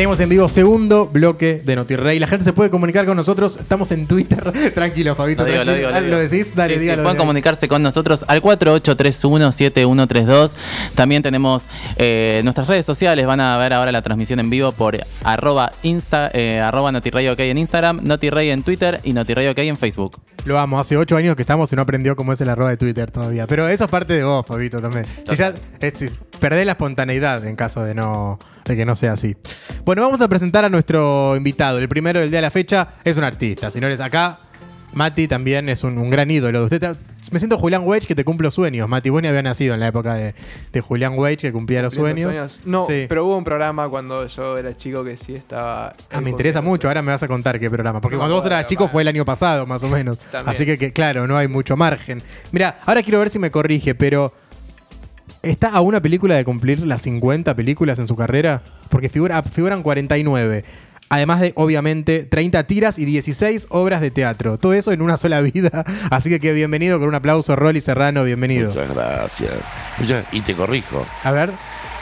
Seguimos en vivo, segundo bloque de NotiRey. La gente se puede comunicar con nosotros. Estamos en Twitter. Tranquilo, Fabito. Lo digo, lo tranquilo. digo, lo Ah, decís? Dale, Sí, pueden dígalo. comunicarse con nosotros al 48317132. También tenemos eh, nuestras redes sociales. Van a ver ahora la transmisión en vivo por arroba, insta, eh, arroba NotiRey OK en Instagram, NotiRey en Twitter y NotiRey OK en Facebook. Lo amo. Hace ocho años que estamos y no aprendió cómo es el arroba de Twitter todavía. Pero eso es parte de vos, Fabito, también. Si ya es- si perdés la espontaneidad en caso de no de que no sea así. Bueno, vamos a presentar a nuestro invitado. El primero del día de la fecha es un artista. Señores, acá Mati también es un, un gran ídolo. Usted te- me siento Julián Wage que te cumplo sueños. Mati, vos ni había nacido en la época de, de Julián Wage que cumplía los Cumpliendo sueños. No, Sí. pero hubo un programa cuando yo era chico que sí estaba. Ah, me interesa mucho, ahora me vas a contar qué programa. Porque No, cuando vos eras chico fue el año pasado, más o menos. También. Así que, que, claro, no hay mucho margen. Mira, ahora quiero ver si me corrige, pero ¿está a una película de cumplir las 50 películas en su carrera? Porque figura, figuran 49. Además de, obviamente, 30 tiras y 16 obras de teatro. Todo eso en una sola vida. Así que, que bienvenido con un aplauso, Rolly Serrano, bienvenido. Muchas gracias. Muchas- y te corrijo, A ver.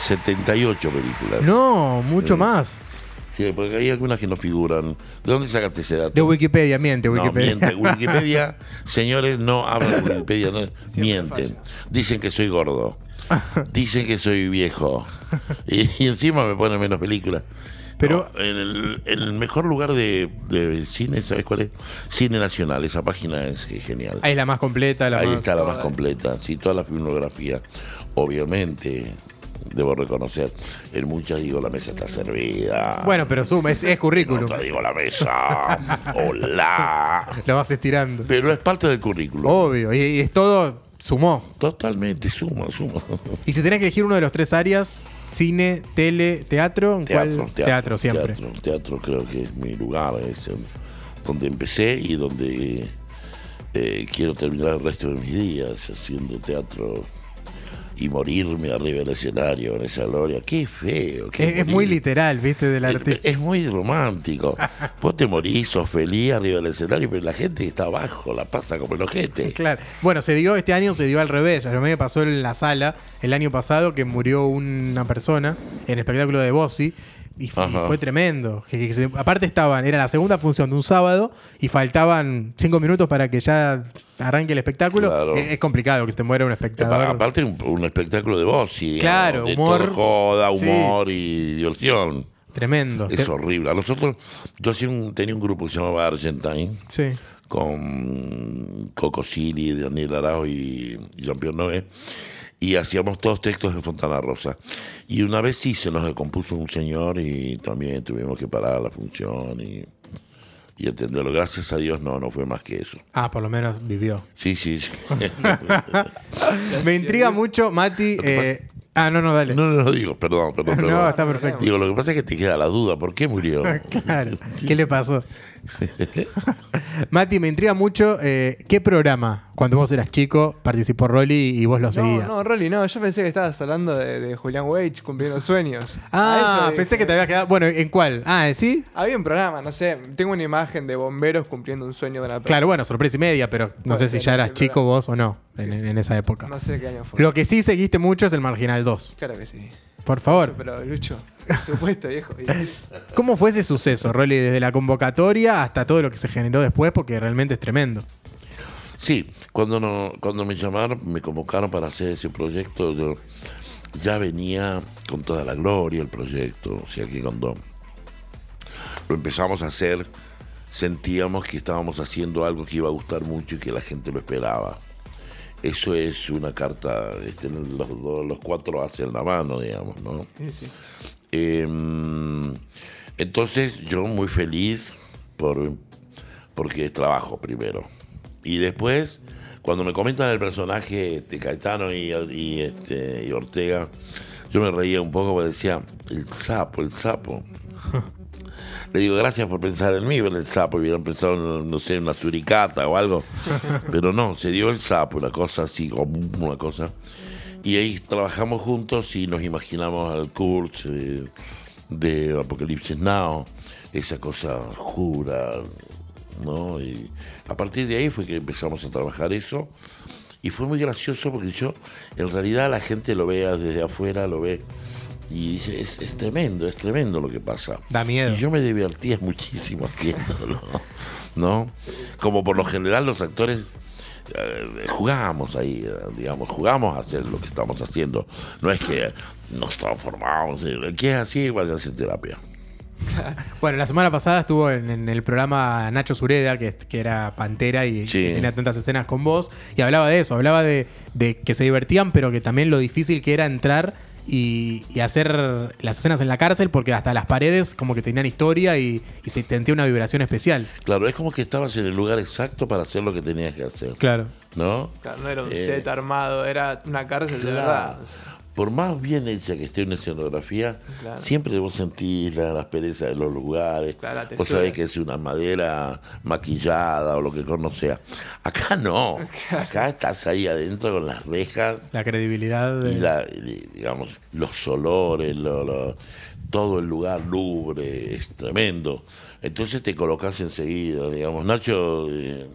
78 películas. No, mucho Sí. más. Sí, porque hay algunas que no figuran. ¿De dónde sacaste ese dato? De Wikipedia, miente No, Wikipedia. miente. Wikipedia, señores, no hablan de Wikipedia, no, mienten. Dicen que soy gordo. Dicen que soy viejo. Y, y encima me ponen menos películas. Pero- No, en, el, en el mejor lugar de, de cine, ¿sabes cuál es? Cine Nacional. Esa página es genial. Ahí es la más completa, la Ahí más... está la más completa, sí, toda la filmografía. Obviamente, debo reconocer, en muchas digo la mesa está servida. Bueno, pero suma, es, es en currículum. otra digo la mesa. Hola. Lo vas estirando. Pero es parte del currículum. Obvio, y, y es todo sumó. Totalmente, suma, suma. Y si tenés que elegir uno de los tres áreas, cine, tele, teatro, ¿en Teatro, cuál? teatro, siempre. Teatro, teatro creo que es mi lugar, es donde empecé y donde eh, quiero terminar el resto de mis días haciendo teatro y morirme arriba del escenario en esa gloria. Qué feo. qué Es, es muy literal, ¿viste? Del Es, artista. es muy romántico. Vos te morís, sos feliz arriba del escenario, pero la gente que está abajo la pasa como el ojete. Claro. Bueno, se dio, este año se dio al revés. A mí me pasó en la sala el año pasado que murió una persona en el espectáculo de Bossi. Y fue, tremendo. Que- que se- aparte estaban, era la segunda función de un sábado y faltaban cinco minutos para que ya arranque el espectáculo. Claro. Es, es complicado que se te muera un espectador. Aparte, un, un espectáculo de voz, Claro, de humor. joda, Sí. humor y diversión. Tremendo. Es horrible. A nosotros, yo tenía un grupo que se llamaba Argentine, Sí. con Coco Sili, Daniel Arao y Jean-Pierre Noé, y hacíamos todos textos de Fontana Rosa. Y una vez sí se nos descompuso un señor y también tuvimos que parar la función y, y. Gracias a Dios no, no fue más que eso. Ah, por lo menos vivió. Sí, sí, sí. Me intriga mucho, Mati. eh, ah, no, no, dale. no, no, no digo, perdón, perdón, No, perdón. está perfecto. Digo, lo que pasa es que te queda la duda, ¿por qué murió? Claro. ¿Qué le pasó? Mati, me intriga mucho eh, qué programa, cuando vos eras chico, participó Rolly y vos lo No, seguías. no, Rolly, no. Yo pensé que estabas hablando de, de Julián Wage cumpliendo sueños. ah, eso pensé dije. que te había quedado. Bueno, ¿en cuál? Ah, ¿sí? Había un programa, no sé. Tengo una imagen de bomberos cumpliendo un sueño de una persona. Claro, bueno, sorpresa y media, pero no Puede sé si ser, ya eras chico vos o no en, en esa época. No sé qué año fue. Lo que sí seguiste mucho es el Marginal 2. Claro que sí. Por favor. Pero, Lucho, por supuesto, viejo. ¿Cómo fue ese suceso, Rolly? Desde la convocatoria hasta todo lo que se generó después, porque realmente es tremendo. Sí, cuando, no, cuando me llamaron, me convocaron para hacer ese proyecto, yo ya venía con toda la gloria el proyecto. O sea que cuando lo empezamos a hacer, sentíamos que estábamos haciendo algo que iba a gustar mucho y que la gente lo esperaba. Eso es una carta, este, los, dos- los cuatro hacen la mano, digamos, ¿no? Sí, sí. Eh, entonces yo muy feliz por, porque es trabajo primero. Y después, cuando me comentan el personaje de Caetano y, y, este, y Ortega, yo me reía un poco porque decía, el sapo, el sapo. Le digo, gracias por pensar en mí, el sapo, hubieran pensado, en, no sé, en una suricata o algo. Pero no, se dio el sapo, una cosa así, como una cosa. Y ahí trabajamos juntos y nos imaginamos al Kurt eh, de Apocalipsis Now, esa cosa oscura, ¿no? Y a partir de ahí fue que empezamos a trabajar eso. Y fue muy gracioso porque yo, en realidad, la gente lo ve desde afuera, lo ve Y dice, es, es tremendo, es tremendo lo que pasa. Da miedo. Y yo me divertía muchísimo haciéndolo, ¿no? Como por lo general los actores eh, jugamos ahí, eh, digamos, jugamos a hacer lo que estamos haciendo. No es que nos transformamos, el que es así igual a terapia. Bueno, la semana pasada estuvo en, en el programa Nacho Sureda, que, que era Pantera y Sí. que tenía tantas escenas con vos, y hablaba de eso, hablaba de, de que se divertían, pero que también lo difícil que era entrar y, y hacer las escenas en la cárcel, porque hasta las paredes como que tenían historia y, y se sentía una vibración especial. Claro, es como que estabas en el lugar exacto para hacer lo que tenías que hacer, Claro. ¿no? Claro, no era un Eh, set armado, era una cárcel de verdad. Por más bien hecha que esté una escenografía, Claro. siempre vos sentís la, la aspereza de los lugares. Claro, la vos sabés que es una madera maquillada o lo que no sea. Acá no. Acá estás ahí adentro con las rejas La credibilidad. de- y, la, digamos, los olores, lo- lo- todo el lugar lubre, es tremendo. Entonces te colocas enseguida, digamos. Nacho, eh,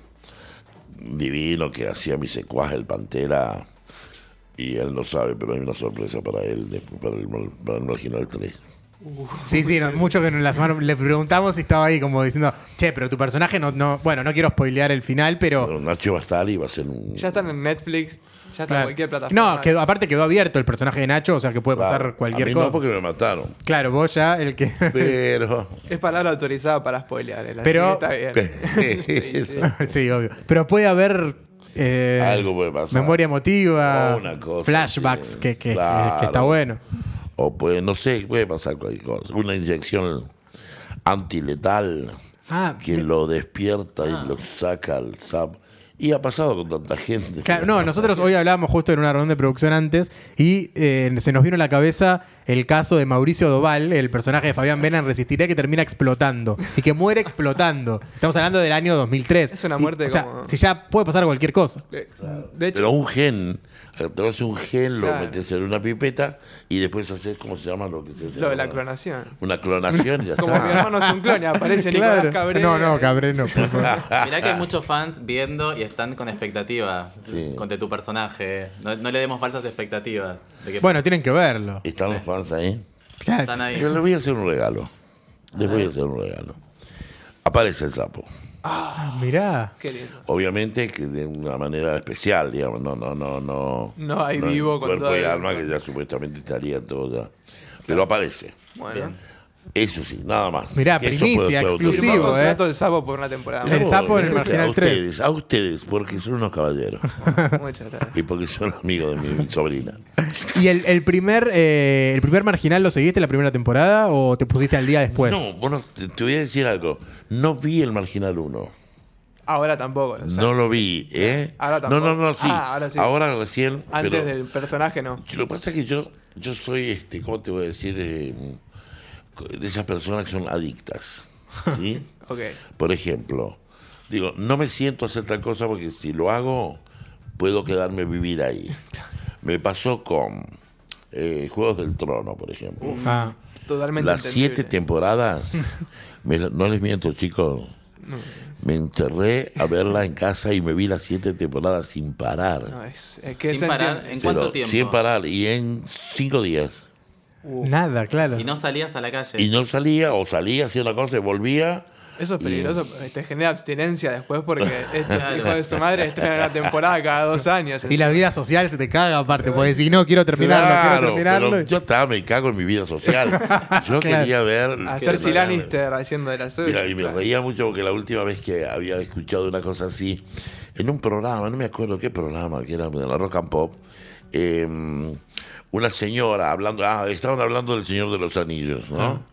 divino, que hacía mi secuaje, el Pantera, y él no sabe, pero hay una sorpresa para él, después para el, para el Marginal 3. Sí, sí, no, mucho que en la semana le preguntamos y estaba ahí como diciendo, che, pero tu personaje no, no, bueno, no quiero spoilear el final, pero... Pero Nacho va a estar y va a ser un... Ya están en Netflix, ya está en cualquier plataforma. No, quedó, aparte quedó abierto el personaje de Nacho, o sea que puede pasar Claro, cualquier a mí cosa. No, porque me mataron. Claro, vos ya el que... Pero... Es palabra autorizada para spoilear. el así Pero- está bien. Sí, sí. sí, obvio. Pero puede haber... eh, Algo puede pasar. Memoria emotiva, O una cosa, flashbacks, sí. que, que- que- Claro. que está bueno. O puede, no sé, puede pasar cualquier cosa. Una inyección antiletal Ah, que lo despierta y lo saca al zap. Y ha pasado con tanta gente. Claro, no, nosotros hoy hablábamos justo en una reunión de producción antes y eh, se nos vino a la cabeza el caso de Mauricio Doval, el personaje de Fabián Vena en Resistiré, que termina explotando y que muere explotando. Estamos hablando del año 2003. Es una Y, muerte o sea, como- si ya puede pasar cualquier cosa. De, de hecho, Pero un gen, te haces un gen, lo Claro. metes en una pipeta y después haces, ¿cómo se llama lo que se hace? lo de la clonación. Una clonación y ya Como mi hermano es un clon y aparece Nicolás Cabrera. No, no, Cabré, no, por favor. Mirá que hay muchos fans viendo y están con expectativas Sí. con tu personaje. No, no le demos falsas expectativas. De que Bueno, tienen que verlo. ¿Están los fans ahí? Claro. están ahí. Yo les voy a hacer un regalo. Les voy a hacer un regalo. Aparece el sapo. Ah, mirá. Qué lindo. Obviamente que de una manera especial, digamos, no, no, no, no. No hay vivo con cuerpo todo y el- alma que ya supuestamente estaría todo ya. Pero aparece. Bueno. Eso sí, nada más. Mirá, Que primicia, exclusivo, eh. del sapo por una temporada. El No, sapo en el a Marginal 3. ustedes, A ustedes, porque son unos caballeros. Muchas gracias. y porque son amigos de mi, mi sobrina. ¿Y el, el primer eh, el primer marginal lo seguiste la primera temporada o te pusiste al día después? No, bueno, te, te voy a decir algo. No vi el Marginal 1. Ahora tampoco. o sea, No lo vi, ¿eh? Ahora no, tampoco. no, no, sí. Ah, ahora sí. recién. Antes pero- del personaje no. Lo que pasa es que yo, yo soy, este, ¿cómo te voy a decir? Eh, de esas personas que son adictas. ¿sí? Por ejemplo, digo, no me siento a hacer tal cosa porque si lo hago, puedo quedarme a vivir ahí. Me pasó con eh, Juegos del Trono, por ejemplo. Ah, Totalmente Las entendible. siete temporadas, me no les miento, chicos. Me encerré a verla en casa y me vi las siete temporadas sin parar. No, es, es que Sin parar. ¿en Pero cuánto tiempo? Sin parar y en cinco días. Uh, nada, claro. Y no salías a la calle. Y no salía, o salía, hacía una cosa y volvía. Eso es Y- peligroso. Te genera abstinencia después porque estos Claro. hijos de su madre estrenan una temporada cada dos años. Y la vida social se te caga aparte, porque decís, no, quiero terminarlo, quiero Claro, terminarlo. pero yo estaba, me cago en mi vida social. Yo Claro. quería ver. Mira, Lannister haciendo de la suya. Mira, y me claro. reía mucho porque la última vez que había escuchado una cosa así, en un programa, no me acuerdo qué programa, que era de la Rock and Pop, eh, una señora hablando, ah, estaban hablando del Señor de los Anillos, ¿no?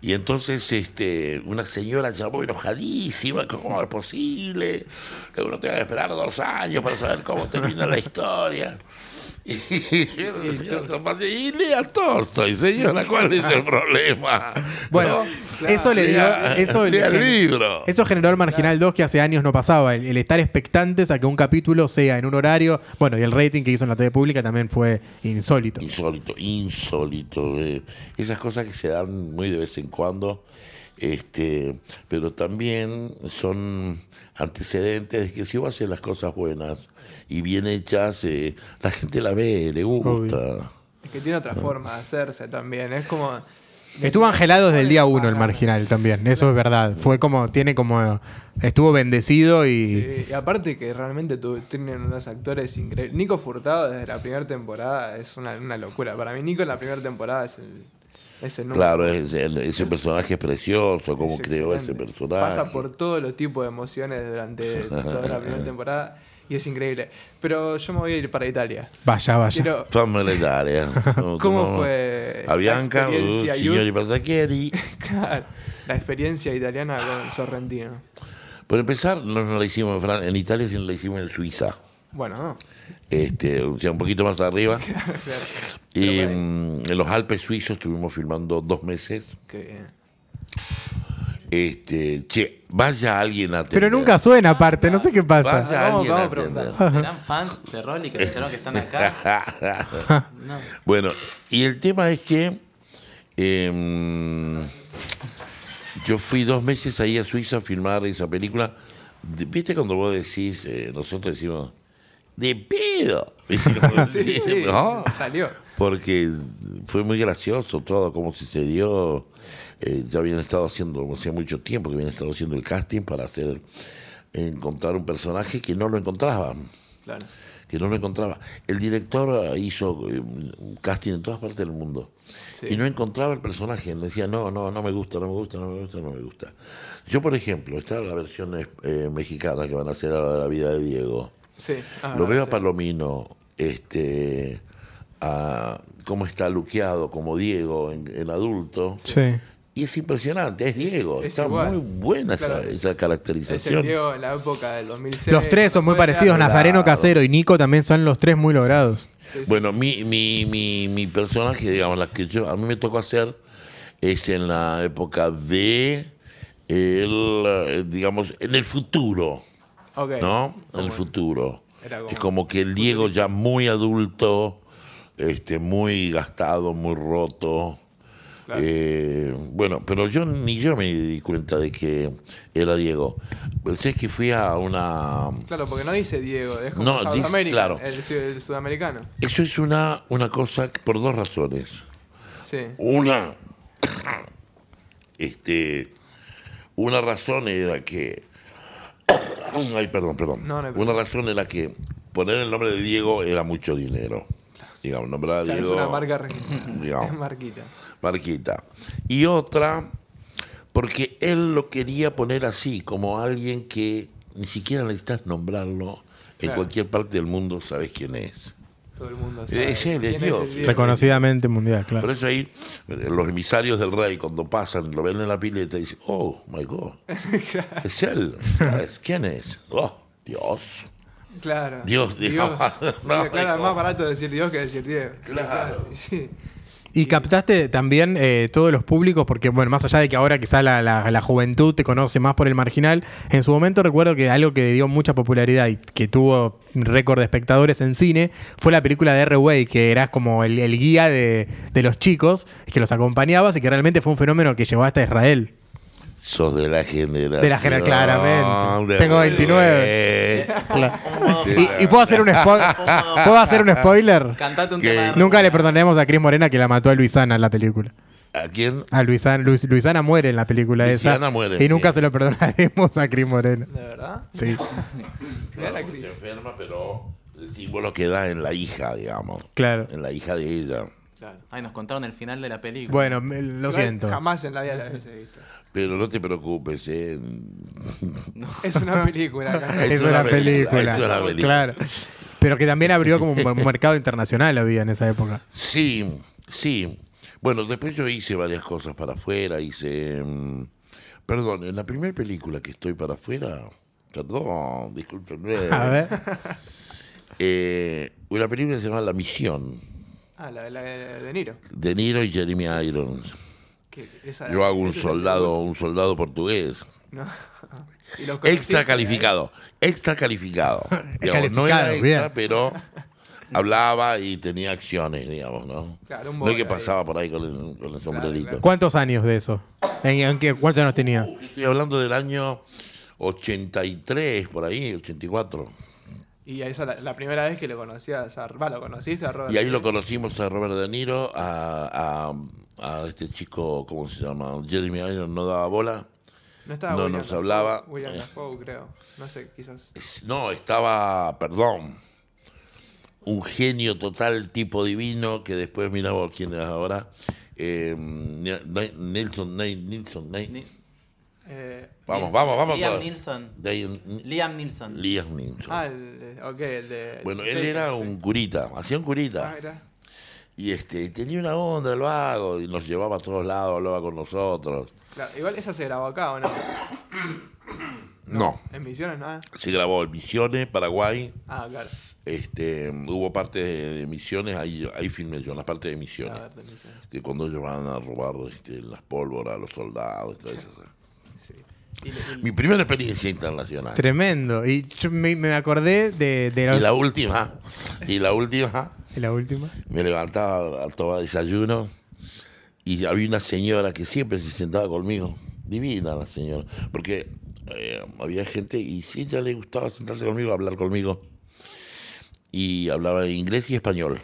Y entonces este, una señora llamó enojadísima, ¿cómo es posible que uno tenga que esperar dos años para saber cómo termina la historia? Y, lea Tolstoy, señora, ¿cuál es el problema? Bueno, ¿No? eso le dio. Lea- Eso, lea el libro. eso generó el Marginal 2 que hace años no pasaba. El, el estar expectantes a que un capítulo sea en un horario. Bueno, y el rating que hizo en la TV pública también fue insólito. Insólito, insólito. eh. Esas cosas que se dan muy de vez en cuando, este, pero también son antecedentes de que si vos haces las cosas buenas y bien hechas, eh, la gente la ve, le gusta. Es que tiene otra forma de hacerse también. Es como. Estuvo angelado desde el día uno el marginal también, eso es verdad. Fue como, tiene como, estuvo bendecido y... Sí, y aparte que realmente tu- tienen unos actores increíbles. Nico Furtado desde la primera temporada es una, una locura. Para mí Nico en la primera temporada es el, es el número Claro, uno. es- el- ese personaje es precioso, cómo Es creó ese personaje. Pasa por todos los tipos de emociones durante toda la primera temporada y es increíble. Pero yo me voy a ir para Italia. Vaya, vaya. Quiero, Fammi l'Italia. ¿Cómo fue A Bianca, la experiencia uh, signori pasacchieri. claro, la experiencia italiana con Sorrentino. Por empezar, no nos la hicimos en, Fran- en Italia, sino la hicimos en Suiza. Bueno, no. Este, o sea, un poquito más arriba. Claro. Y Pero bueno, mm, en los Alpes suizos estuvimos filmando dos meses. qué bien. Este, che, vaya alguien a Pero atender. nunca suena aparte, no sé qué pasa. Vaya Vamos- alguien vamos a a preguntar. atender. ¿Serán fans de Rolly que se enteraron que están acá? No. Bueno, y el tema es que em, yo fui dos meses ahí a Suiza a filmar esa película. De- ¿Viste cuando vos decís, eh, nosotros decimos, de pedo? ¿Viste cuando Sí, sí, "No"? salió. Porque fue muy gracioso todo, cómo sucedió. Eh, ya habían estado haciendo, hacía mucho tiempo que habían estado haciendo el casting para hacer, encontrar un personaje que no lo encontraban Claro. que no lo encontraba. El director eh, hizo eh, un casting en todas partes del mundo Sí. y no encontraba el personaje. Le decía, no, no, no me gusta, no me gusta, no me gusta, no me gusta. Yo, por ejemplo, está la versión eh, mexicana que van a hacer ahora de la vida de Diego. Sí. Ah, Lo veo a. Palomino, este, a cómo está luqueado como Diego en, en adulto. Sí. Y es impresionante, es Diego. es está igual. muy buena esa- Claro, esa, es- Es caracterización. el Diego en la época del 2006. Los tres son muy parecidos, claro. Nazareno. Casero y Nico también son los tres muy logrados. Sí, sí. Bueno, mi, mi, mi, mi personaje, digamos, la que yo, a mí me tocó hacer es en la época de, el, eh, digamos, en el futuro. ¿no? En el futuro. Como- Es como que el Diego ya muy adulto, este, muy gastado, muy roto. Claro. Eh, bueno, pero yo ni yo me di cuenta de que era Diego. Pensé que fui a una... Claro, porque no dice Diego, es como No, South dice- American, claro. el, el sudamericano. Eso es una, una cosa por dos razones. Sí. Una, este, una razón era que, ay, perdón, perdón. No, no hay una razón era que poner el nombre de Diego era mucho dinero. Digamos, nombrar a Claro, es Diego. una marca registrada. digamos. Es marquita. Marquita. Y otra, porque él lo quería poner así, como alguien que ni siquiera necesitas nombrarlo. En Claro. cualquier parte del mundo sabes quién es. Todo el mundo Es sabe. él, es Dios. Reconocidamente mundial, Por claro. eso ahí eh, los emisarios del rey cuando pasan, lo ven en la pileta y dicen, oh, my God, es él, ¿sabes? ¿quién es? Oh, Dios. Claro. Dios, Dios. Dios. No, claro, es más barato decir Dios que decir Diego. Claro. Sí. Y captaste también eh, todos los públicos, porque bueno, más allá de que ahora quizá la, la- juventud te conoce más por el marginal, en su momento recuerdo que algo que dio mucha popularidad y que tuvo récord de espectadores en cine fue la película de R-Way, que eras como el, el guía de, de los chicos, que los acompañabas y que realmente fue un fenómeno que llegó hasta Israel. Sos de la generación. De la genera- claramente. de Tengo 29. Y, y puedo hacer un spoiler. ¿Puedo hacer un spoiler? Cantate un tema. de Nunca le perdonaremos a Cris Morena que la mató a Luisana en la película. ¿A quién? A Luisana, Luis- Luisana muere en la película Luisana esa. muere, y nunca sí. se lo perdonaremos a Cris Morena. ¿De verdad? Sí. La Se enferma, pero el símbolo queda en la hija, digamos. Claro. En la hija de ella. Claro. Ay, nos contaron el final de la película. Bueno, me- lo Igual siento. Jamás en la vida la hubiese visto. Pero no te preocupes, ¿eh? Es una película. acá. Es, Es una, una película. película, es una película. Claro. Pero que también abrió como un mercado internacional había en esa época. Sí, sí. Bueno, después yo hice varias cosas para afuera, hice... mm, Perdón, en la primera película que estoy para afuera, perdón, discúlpenme. A ver. Eh, una película que se llama La Misión, Ah, la, la de De Niro. de Niro y Jeremy Irons. Esa- Yo hago un soldado, un soldado portugués. debut. No. Y los conociste Extra ahí. calificado, extra calificado. Digamos, no era extra, bien. pero hablaba y tenía acciones, digamos, ¿no? Claro, un no es que ahí. pasaba por ahí con el, con el sombrerito. claro. ¿Cuántos años de eso? ¿En, en qué, ¿Cuántos años tenías? Estoy hablando del año 83, por ahí, 84. Y esa la, la primera vez que lo conocías, a, va, lo conociste a Robert. Y ahí lo conocimos a Robert De Niro, a, a, a este chico, ¿cómo se llama? Jeremy Irons no daba bola. No estaba no William nos Dafoe, hablaba. William Eh. Dafoe, creo. No sé, quizás. No, estaba, perdón, un genio total, tipo divino, que después miramos quién es ahora. Eh, Ni- Nilsson, Ni- Ni- Eh, Vamos, Nilsson. vamos, vamos. Liam. Nilsson. Liam Nilsson. Liam Neeson. ah, el, ok, el de. Bueno, él era sí. un curita, hacía un Ah, curita. mira. Y este, tenía una onda el vago, y nos llevaba a todos lados, hablaba con nosotros. Claro, igual esa se grabó acá, ¿o no? No, En Misiones, nada. se grabó en Misiones, Paraguay. Ah, claro. Este, hubo parte de Misiones, ahí, ahí filmé yo, en la parte de A Misiones. ver, de Misiones. Que cuando ellos van a robar este, las pólvoras a los soldados y todo eso. Sí. Y, y- Mi primera experiencia internacional. Tremendo. Y yo me, me acordé de, de la, Y la última, y la última, de la última. me levantaba a tomar desayuno y había una señora que siempre se sentaba conmigo. Divina la señora. Porque eh, había gente y si ella le gustaba sentarse conmigo, hablar conmigo. Y hablaba inglés y español.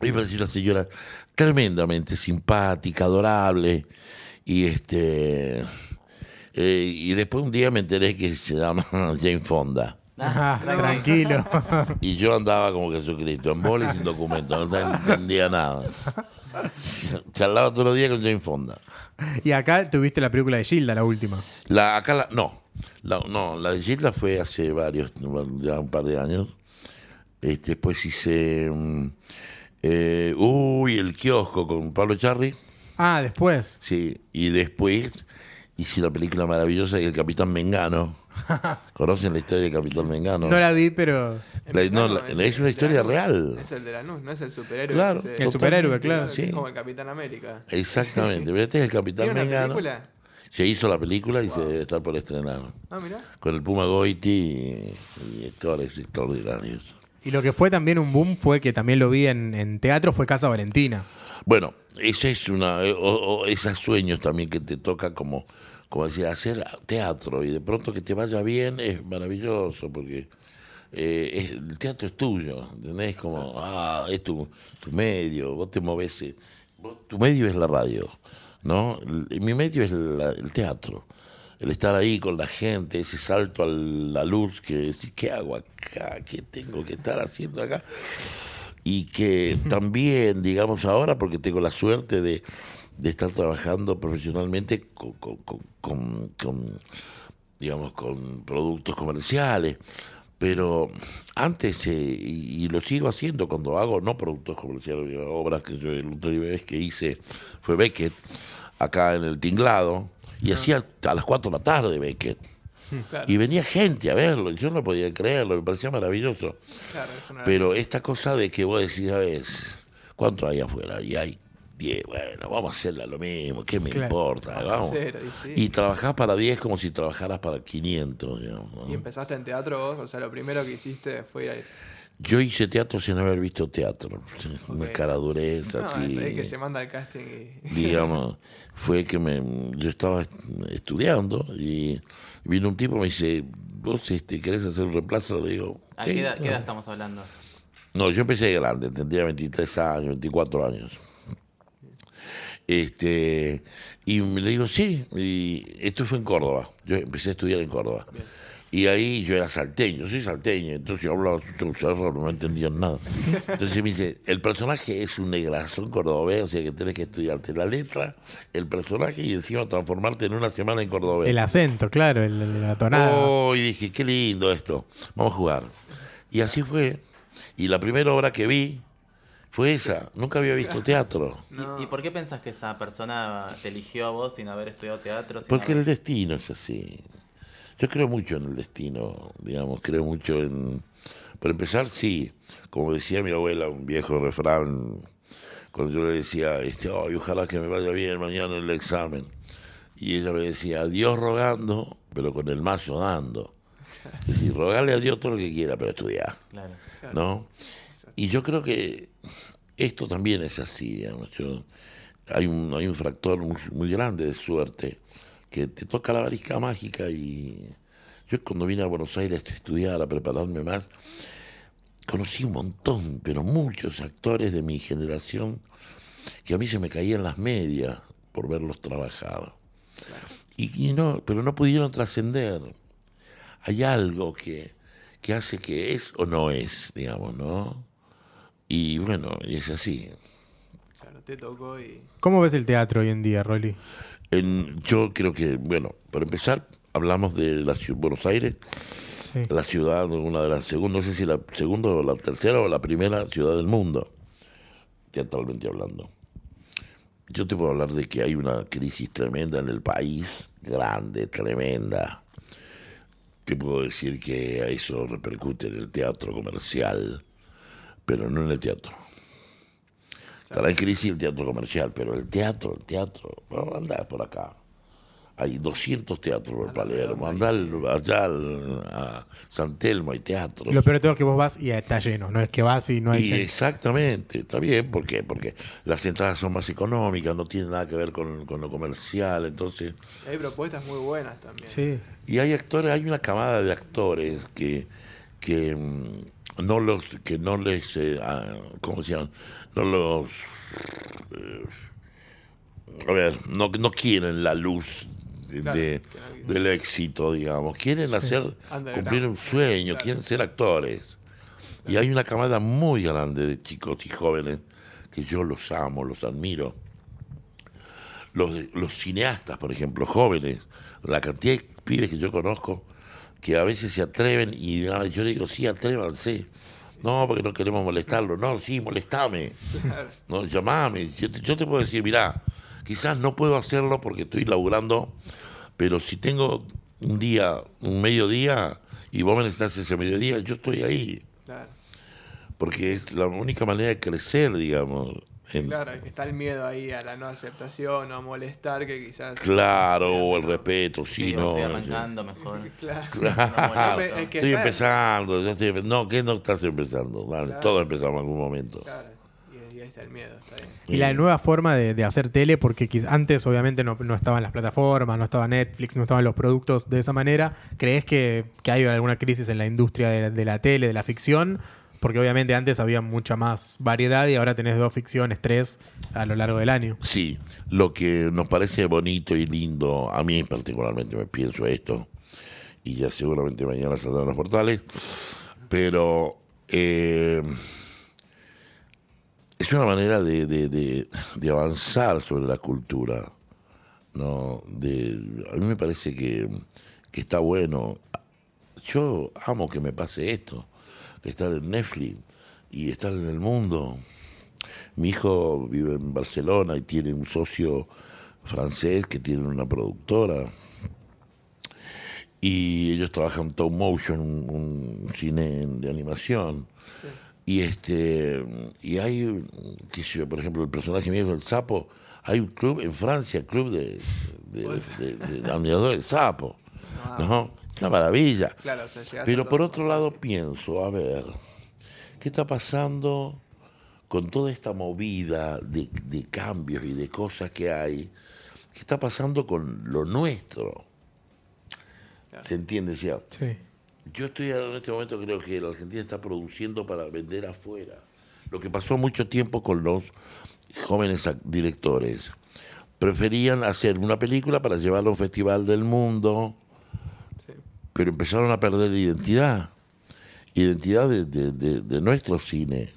Mí me parecía una señora tremendamente simpática, adorable. Y este. Eh, y después un día me enteré que se llama Jane Fonda. Ajá, tranquilo. Y yo andaba como Jesucristo, en bola y sin documento, no entendía nada. Charlaba todos los días con Jane Fonda. y acá tuviste la película de Gilda, la última. La, acá la, no, la, no, la de Gilda fue hace varios, ya un par de años. Este, después hice, mm, eh, uy, el kiosco con Pablo Charri, Ah, después. sí, y después hice la película maravillosa del Capitán Mengano. ¿Conocen la historia del Capitán Mengano? No la vi, pero. La- no, la- es una historia Lanús. real. Es el de Lanús, no es el superhéroe. Claro, El superhéroe, claro. Sí. Como el Capitán América. Exactamente, pero este es el Capitán ¿Tiene una Mengano. película? Se hizo la película y se debe estar por estrenar. Ah, mira. Con el Puma Goiti y, y actores extraordinarios. Y lo que fue también un boom fue que también lo vi en, teatro fue Casa Valentina. Bueno, ese es una, eh, o, esos sueños también que te toca como, como decía, hacer teatro y de pronto que te vaya bien es maravilloso porque eh, el teatro es tuyo, ¿entendés? Como, ah, es tu, medio, vos te movés, eh, vos- tu medio es la radio, ¿no? Mi medio es el teatro. El estar ahí con la gente, ese salto a la luz que decís, ¿qué hago acá? ¿Qué tengo que estar haciendo acá? y que también, digamos ahora, porque tengo la suerte de, de estar trabajando profesionalmente con, con- con- con- con, digamos, con productos comerciales, pero antes, eh, y, y lo sigo haciendo cuando hago, no productos comerciales, obras que yo, el última vez que hice fue Beckett, acá en el Tinglado, y hacía a las 4 de la tarde Beckett. Claro, Y venía gente a verlo, y yo no podía creerlo, me parecía maravilloso. claro, Pero esta cosa de que vos decís, ¿sabes? ¿Cuánto hay afuera? Y hay 10, bueno, vamos a hacerla lo mismo, ¿qué me Claro. importa? Vamos. Y sí. Y trabajás para 10 como si trabajaras para 500. digamos, ¿no? Y empezaste en teatro vos, o sea, lo primero que hiciste fue ir a... Yo hice teatro sin haber visto teatro. Una Ok. cara dureza, No, así. es que se manda al casting y... digamos, fue que me, yo estaba est- estudiando y vino un tipo y me dice, vos este, querés hacer un reemplazo, le digo, ¿A qué edad, qué edad estamos hablando? No, yo empecé grande, tendría 23 años, 24 años. Este, y me le digo, sí, y esto fue en Córdoba, yo empecé a estudiar en Córdoba. Bien. Y ahí yo era salteño, soy salteño, entonces yo hablaba cerro, no entendían nada. Entonces me dice, el personaje es un negrazón cordobés, o sea que tenés que estudiarte la letra, el personaje y encima transformarte en una semana en cordobés. El acento, claro, el, el- la tonada. Oh, y dije, qué lindo esto, vamos a jugar. Y así fue. Y la primera obra que vi fue esa. Nunca había visto teatro. ¿Y- No. ¿Y, por qué pensás que esa persona te eligió a vos sin haber estudiado teatro? sin Porque haber- el destino es así. Yo creo mucho en el destino, digamos, creo mucho en... Por empezar, sí, como decía mi abuela, un viejo refrán, cuando yo le decía, este, "Ay, ojalá que me vaya bien mañana en el examen. Y ella me decía, a Dios rogando, pero con el mazo dando. Es decir, rogarle a Dios todo lo que quiera, pero estudiar. Claro. ¿no? Y yo creo que esto también es así, digamos. Yo- hay, un, hay un fractor muy, muy grande de suerte que te toca la varija mágica y Yo cuando vine a Buenos Aires a estudiar, a prepararme más, conocí un montón, pero muchos actores de mi generación que a mí se me caían las medias por verlos trabajar. Y, y no, pero no pudieron trascender. Hay algo que, que hace que es o no es, digamos, ¿no? Y bueno, y es así. Claro, te tocó y. ¿Cómo ves el teatro hoy en día, Rolly? En- yo creo que, bueno, para empezar, hablamos de la ciudad Buenos Aires, Sí. la ciudad, una de las segundas, no sé si la segunda o la tercera o la primera ciudad del mundo, teatralmente hablando. Yo te puedo hablar de que hay una crisis tremenda en el país, grande, tremenda. Te puedo decir que eso repercute en el teatro comercial, pero no en el teatro. Estará en crisis el teatro comercial, pero el teatro, el teatro, bueno, anda por acá. Hay 200 teatros por Palermo, anda al- allá al- a San Telmo, hay teatro. Lo peor de todo es que vos vas y está lleno. No es que vas y no hay Y gente. exactamente, está bien, ¿por qué? Porque las entradas son más económicas, no tienen nada que ver con, con lo comercial, entonces... Hay propuestas muy buenas también. Sí. Y hay actores, hay una camada de actores que, que mm, no los, que no les, eh, ah, ¿cómo se llaman? No los, eh, a ver, no, no quieren la luz de- Claro, de- del éxito, digamos, quieren hacer, cumplir un sueño, Claro. quieren ser actores. Y hay una camada muy grande de chicos y jóvenes que yo los amo, los admiro. Los, los cineastas, por ejemplo, jóvenes, la cantidad de pibes que yo conozco que a veces se atreven y ah, yo digo, sí, atrévanse. No, porque no queremos molestarlo. No, sí, molestame. No, llamame. Yo te, yo te puedo decir, mirá, quizás no puedo hacerlo porque estoy laburando, pero si tengo un día, un mediodía, y vos me necesitas ese mediodía, yo estoy ahí. Claro. Porque es la única manera de crecer, digamos. En- Claro, es que está el miedo ahí a la no aceptación o a molestar que quizás. Claro, o el respeto, sí, Sí, no. estoy arrancando mejor. Claro. Claro, No, es que estoy está- empezando, yo estoy no, ¿qué no estás empezando? Vale, Claro. Todos empezamos en algún momento. Claro. Y, y ahí está el miedo, está bien. Y la nueva forma de, de hacer tele, porque antes obviamente no, no estaban las plataformas, no estaba Netflix, no estaban los productos de esa manera. ¿Crees que, que hay alguna crisis en la industria de, de la tele, de la ficción? Porque obviamente antes había mucha más variedad y ahora tenés dos ficciones, tres a lo largo del año. Sí, lo que nos parece bonito y lindo, a mí particularmente me pienso esto, y ya seguramente mañana saldrán los portales, pero eh, es una manera de, de- avanzar sobre la cultura. ¿no? De, a mí me parece que, que está bueno. Yo amo que me pase esto, de estar en Netflix y estar en el mundo. Mi hijo vive en Barcelona y tiene un socio francés que tiene una productora. Y ellos trabajan Top Motion, un, cine de animación. Y este y hay, qué sé yo, por ejemplo, el personaje mío, el sapo, hay un club en Francia, club de, de, de, de- sapo. ¿no? Una maravilla. Claro, o sea, llegás a Pero por otro lado fácil. pienso, a ver, ¿qué está pasando con toda esta movida de, de cambios y de cosas que hay? ¿Qué está pasando con lo nuestro? Claro. ¿Se entiende, cierto? Sí. Yo estoy en este momento creo que la Argentina está produciendo para vender afuera. Lo que pasó mucho tiempo con los jóvenes directores. Preferían hacer una película para llevarla a un festival del mundo. Pero empezaron a perder identidad, identidad de, de- de- de nuestro cine.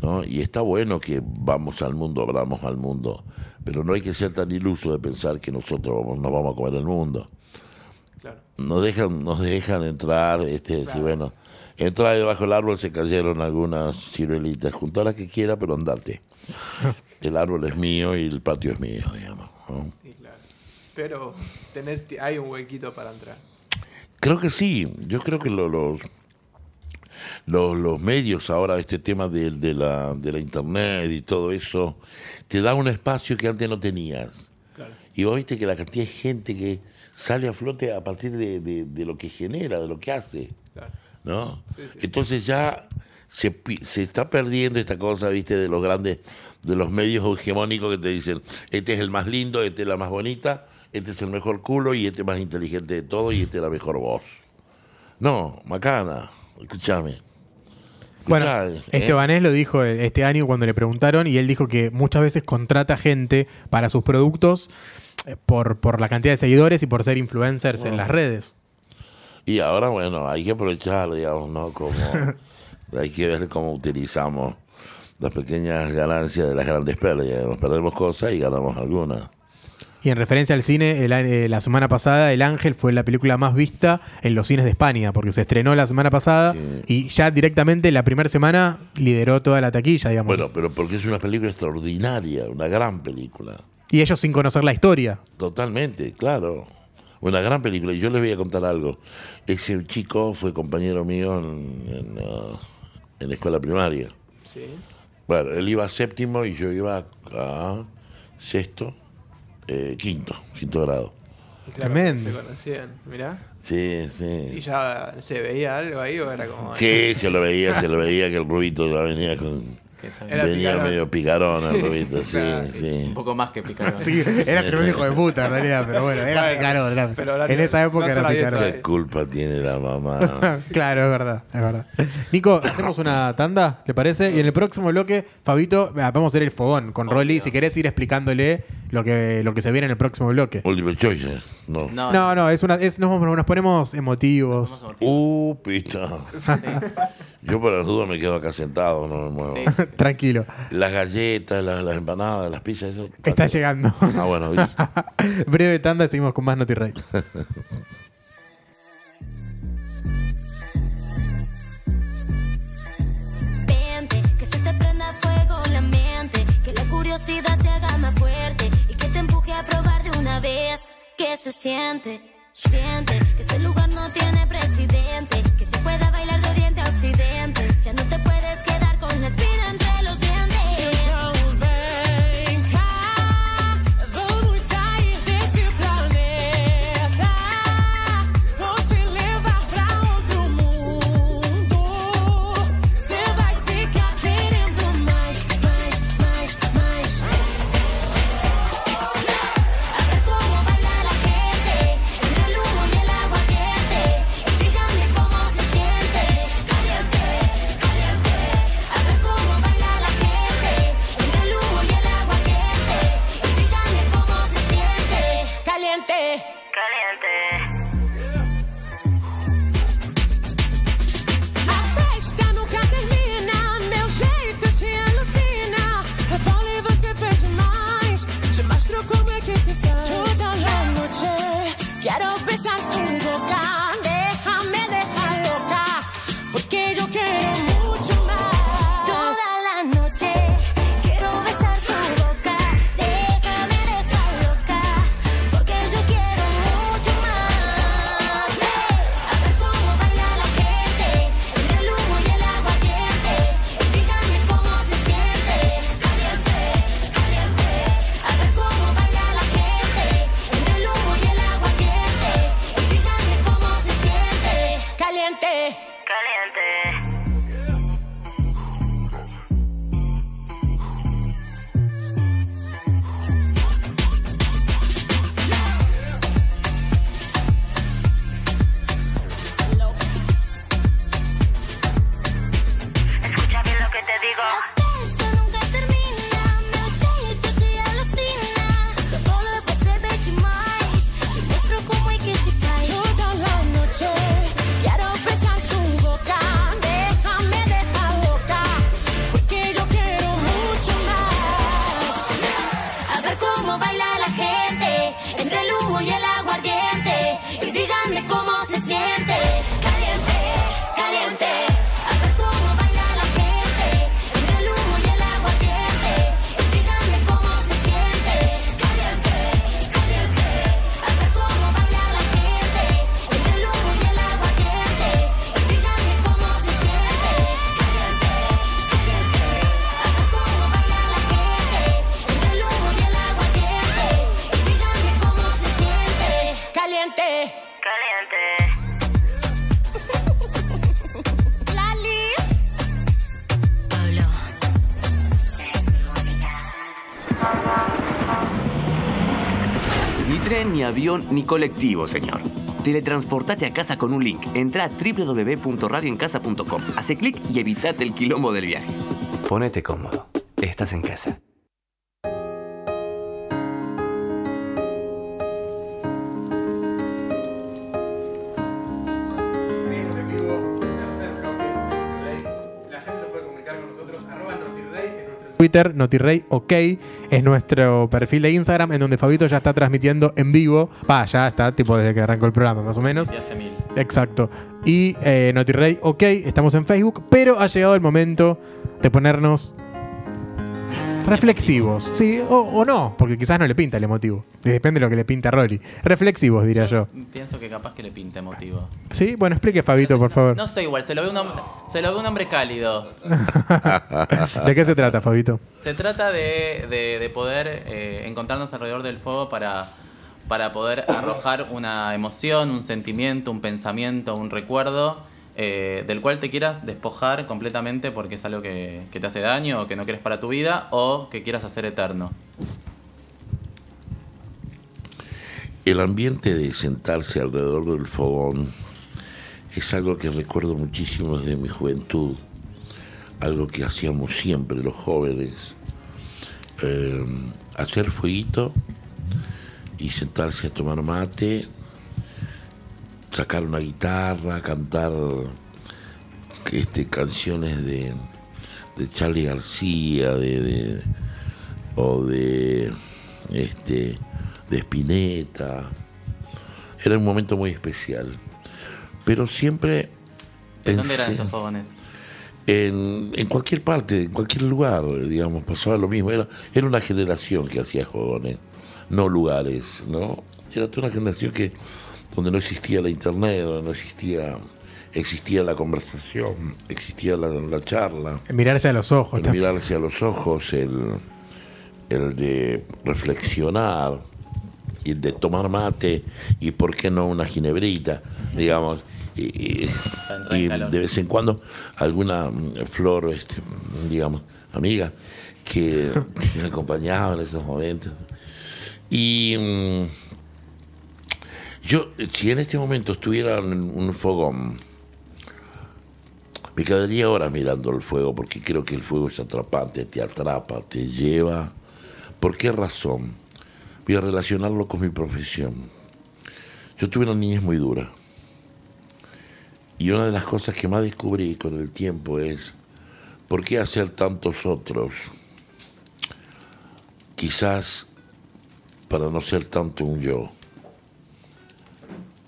¿no? Y está bueno que vamos al mundo, hablamos al mundo, pero no hay que ser tan iluso de pensar que nosotros vamos, nos vamos a comer el mundo. Claro. Nos dejan, nos dejan entrar, este, Claro. si bueno, entra debajo del árbol se cayeron algunas ciruelitas, junta las que quiera, pero andate. El árbol es mío y el patio es mío, digamos. ¿no? Y claro. Pero tenés, hay un huequito para entrar. Creo que sí, yo creo que lo- los, los, los medios ahora, este tema de, de la, de la internet y todo eso, te da un espacio que antes no tenías. Claro. Y vos viste que la cantidad de gente que sale a flote a partir de, de- de lo que genera, de lo que hace. Claro. ¿no? Sí, sí. Entonces ya se, está perdiendo esta cosa, viste, de los grandes, de los medios hegemónicos que te dicen, este es el más lindo, este es la más bonita, este es el mejor culo y este es más inteligente de todo y este es la mejor voz. No, macana, escúchame. Bueno, ¿eh? Estebanés lo dijo este año cuando le preguntaron y él dijo que muchas veces contrata gente para sus productos eh, por, por la cantidad de seguidores y por ser influencers en las redes. Y ahora, bueno, hay que aprovechar, digamos, ¿no? Como, hay que ver cómo utilizamos las pequeñas ganancias de las grandes pérdidas. Nos perdemos cosas y ganamos algunas. Y en referencia al cine, el eh, la semana pasada El Ángel fue la película más vista en los cines de España, porque se estrenó la semana pasada Sí. y ya directamente la primera semana lideró toda la taquilla, digamos. Bueno, pero porque es una película extraordinaria, una gran película. Y ellos sin conocer la historia. Totalmente, claro. Una gran película. Y yo les voy a contar algo. Ese chico fue compañero mío en, en, ah, en la escuela primaria. Sí. Bueno, él iba a séptimo y yo iba a sexto, eh, quinto, quinto grado. Y claro, Tremendo. Se conocían, mirá. Sí, ¿Y sí. ya se veía algo ahí o era como.? Sí, se lo veía, se lo veía que el rubito ya venía con... Era venía picarón. medio picarón el rubito, sí, Claro. Un poco más que picarón. Sí, era tremendo hijo de puta en realidad, pero bueno, era Bueno, picarón. era- pero ahora en no- esa época no se era la había picarón. ¿Qué culpa tiene la mamá? claro, es verdad, es verdad. Nico, hacemos una tanda, ¿le parece? Y en el próximo bloque, Fabito, ah, vamos a hacer el fogón con Rolly. Si querés ir explicándole lo que, lo que se viene en el próximo bloque. Multiple choice, no. No, No, no, es una, es, nos, nos ponemos emotivos. Uh, pista. Yo por las dudas me quedo acá sentado, no me muevo. Sí. Tranquilo. Las galletas, las, las empanadas, las pizzas, eso. Está llegando. Ah, bueno. Breve tanda y seguimos con más NotiRay. Vente, que se te prenda fuego la mente, que la curiosidad se haga más fuerte y que te empuje a probar de una vez. Que se siente, siente que ese lugar no tiene presidente, pueda bailar de oriente a occidente. Ya no te puedes quedar con la espina tren, ni avión, ni colectivo, señor. Teletransportate a casa con un link. Entra a www.radioencasa.com. Hace clic y evitate el quilombo del viaje. Ponete cómodo. Estás en casa. Twitter, NotiRey OK, es nuestro perfil de Instagram en donde Fabito ya está transmitiendo en vivo. Va, ya está, tipo desde que arrancó el programa, más o menos. Y hace mil. Exacto. Y eh, NotiRey OK, estamos en Facebook, pero ha llegado el momento de ponernos reflexivos, sí, o, o no, porque quizás no le pinta el emotivo. Depende de lo que le pinta a Rolly. Reflexivos, diría yo. Pienso que capaz que le pinte emotivo. Sí, bueno, explique Fabito, por favor. No sé, igual, se lo ve un hombre, se lo ve un hombre cálido. ¿De qué se trata, Fabito? Se trata de, de- de poder eh, encontrarnos alrededor del fuego para, para poder arrojar una emoción, un sentimiento, un pensamiento, un recuerdo eh, del cual te quieras despojar completamente porque es algo que, te hace daño o que no quieres para tu vida o que quieras hacer eterno. El ambiente de sentarse alrededor del fogón es algo que recuerdo muchísimo desde mi juventud, algo que hacíamos siempre los jóvenes, eh, hacer fueguito y sentarse a tomar mate, sacar una guitarra, cantar este, canciones de, de Charlie García, de, de- o de este de Spinetta. Era un momento muy especial. Pero siempre ¿De en dónde eran estos fogones? en, en cualquier parte, en cualquier lugar, digamos, pasaba lo mismo. Era, era una generación que hacía jugones, no lugares, ¿no? Era toda una generación que donde no existía la internet, donde no existía existía la conversación, existía la, la charla, Mirarse a los ojos. el también. mirarse a los ojos, el, el de reflexionar, y el de tomar mate y por qué no una ginebrita, digamos. Y, de vez en cuando alguna mm, flor, este, digamos, amiga, que me acompañaba en esos momentos. Y mm, yo, si en este momento estuviera en un fogón, me quedaría horas mirando el fuego porque creo que el fuego es atrapante, te atrapa, te lleva. ¿Por qué razón? Voy a relacionarlo con mi profesión. Yo tuve una niñez muy dura. Y una de las cosas que más descubrí con el tiempo es por qué hacer tantos otros. Quizás para no ser tanto un yo.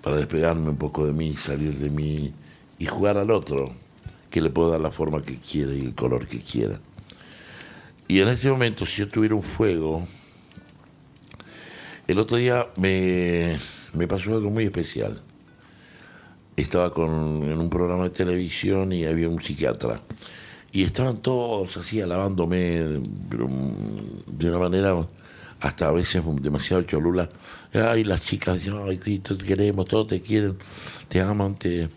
Para despegarme un poco de mí, salir de mí y jugar al otro, que le puedo dar la forma que quiera y el color que quiera. Y en ese momento, si yo tuviera un fuego, el otro día me, me pasó algo muy especial. Estaba con, en un programa de televisión y había un psiquiatra. Y estaban todos así alabándome, de una manera hasta a veces demasiado cholula. Ay, las chicas dicen, ay, te queremos, todos te quieren, te aman, te,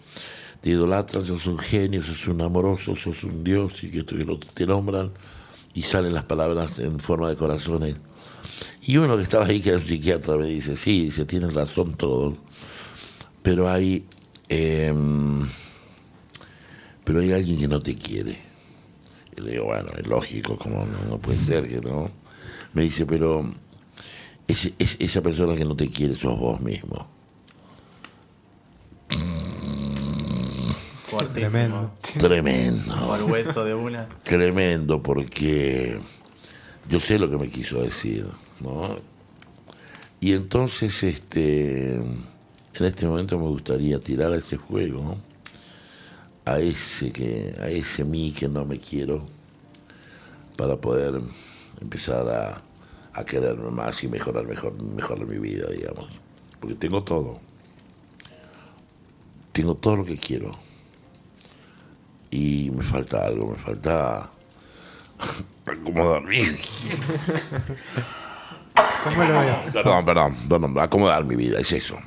idolatran, sos un genio, sos un amoroso, sos un dios, y que te nombran, y salen las palabras en forma de corazones. Y uno que estaba ahí, que era un psiquiatra, me dice, sí, dice, tienes razón todos, pero hay, em, pero hay alguien que no te quiere. Y le digo, bueno, es lógico, como no, no puede ser que no. Me dice, pero es- esa persona que no te quiere sos vos mismo. Fuertísimo. Tremendo. Tremendo. Por hueso de una. Tremendo, porque yo sé lo que me quiso decir, ¿no? Y entonces, este, en este momento me gustaría tirar a ese juego, ¿no? a ese que, a ese mí que no me quiero, para poder empezar a, a quererme más y mejorar mejor, mejorar mi vida, digamos. Porque tengo todo. Tengo todo lo que quiero. Y me falta algo, me falta acomodar mi ¿Cómo lo ves? Perdón, perdón, perdón, acomodar mi vida, es eso.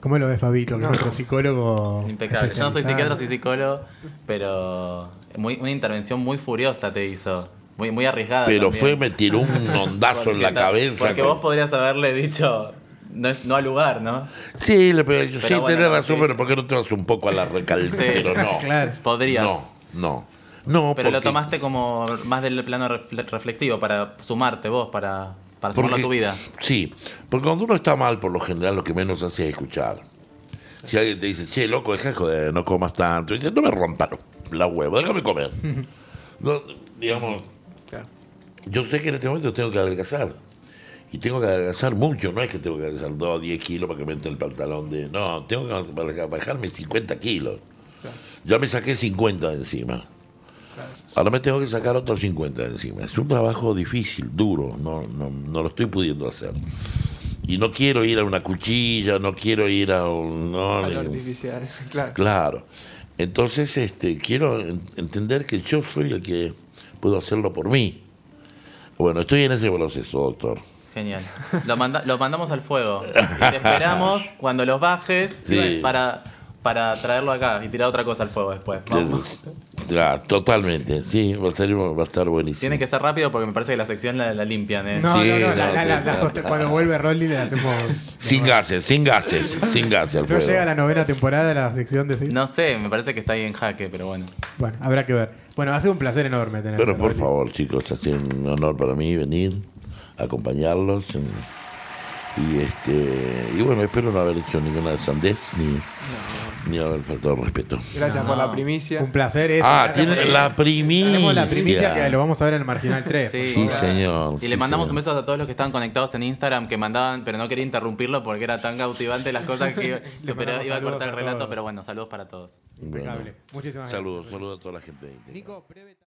¿Cómo lo ves, Fabito? Que es nuestro psicólogo. Impecable. Yo no soy psiquiatra, soy psicólogo, pero muy, una intervención muy furiosa te hizo. Muy, muy arriesgada. Pero también. fue, me tiró un ondazo en la cabeza. Porque con- vos podrías haberle dicho, no, es, no al lugar, ¿no? Sí, le, pero, sí bueno, tenés razón, sí. pero ¿por qué no te vas un poco a la recalde? Sí. Pero no. Claro. Podrías. No, no. No, Pero lo tomaste como más del plano refle- reflexivo para sumarte vos, para, para sumarlo a tu vida. Sí, porque cuando uno está mal, por lo general, lo que menos hace es escuchar. Si alguien te dice, che, loco, deja de joder, no comas tanto, y dice, no me rompan la huevo, déjame comer. No, digamos. Yo sé que en este momento tengo que adelgazar. Y tengo que adelgazar mucho, no es que tengo que adelgazar 2 o 10 kilos para que me entre el pantalón de... No, tengo que bajar- bajarme 50 kilos. Ya me saqué 50 de encima. Ahora me tengo que sacar otros 50 de encima. Es un trabajo difícil, duro, no, no, no lo estoy pudiendo hacer. Y no quiero ir a una cuchilla, no quiero ir a un... no, Algo le- artificial. Claro. Claro. Entonces, este, quiero en- entender que yo soy el que puedo hacerlo por mí. Bueno, estoy en ese proceso, doctor. Genial. Lo, manda- lo mandamos al fuego. Y te esperamos cuando los bajes Sí. para, para traerlo acá y tirar otra cosa al fuego después. Vamos. Ya, totalmente, sí, va a, ser- va a estar buenísimo. Tiene que ser rápido porque me parece que la sección la, la limpian. ¿eh? No, Sí, no, no, no, la- la- la- la cuando vuelve Rolly le hacemos... Sin gases, sin gases, sin gases No llega la novena temporada de la sección de... No sé, me parece que está ahí en jaque, pero bueno. Bueno, habrá que ver. Bueno, ha sido un placer enorme tener Pero por favor, chicos, ha sido un honor para mí venir, acompañarlos. en- y este y bueno, espero no haber hecho ninguna sandez ni, ni haber faltado al respeto. Gracias por la primicia. Un placer eso. Ah, tiene la primicia. Tenemos la primicia que lo vamos a ver en el Marginal 3. Sí. Sí, señor. Y sí, le mandamos señor. un beso a todos los que estaban conectados en Instagram, que mandaban, pero no quería interrumpirlo porque era tan cautivante las cosas que, que pero iba a saludos cortar el relato, todos. pero bueno, saludos para todos. Bueno, Impecable. Muchísimas gracias. saludos, saludos a toda la gente. Nico, breve-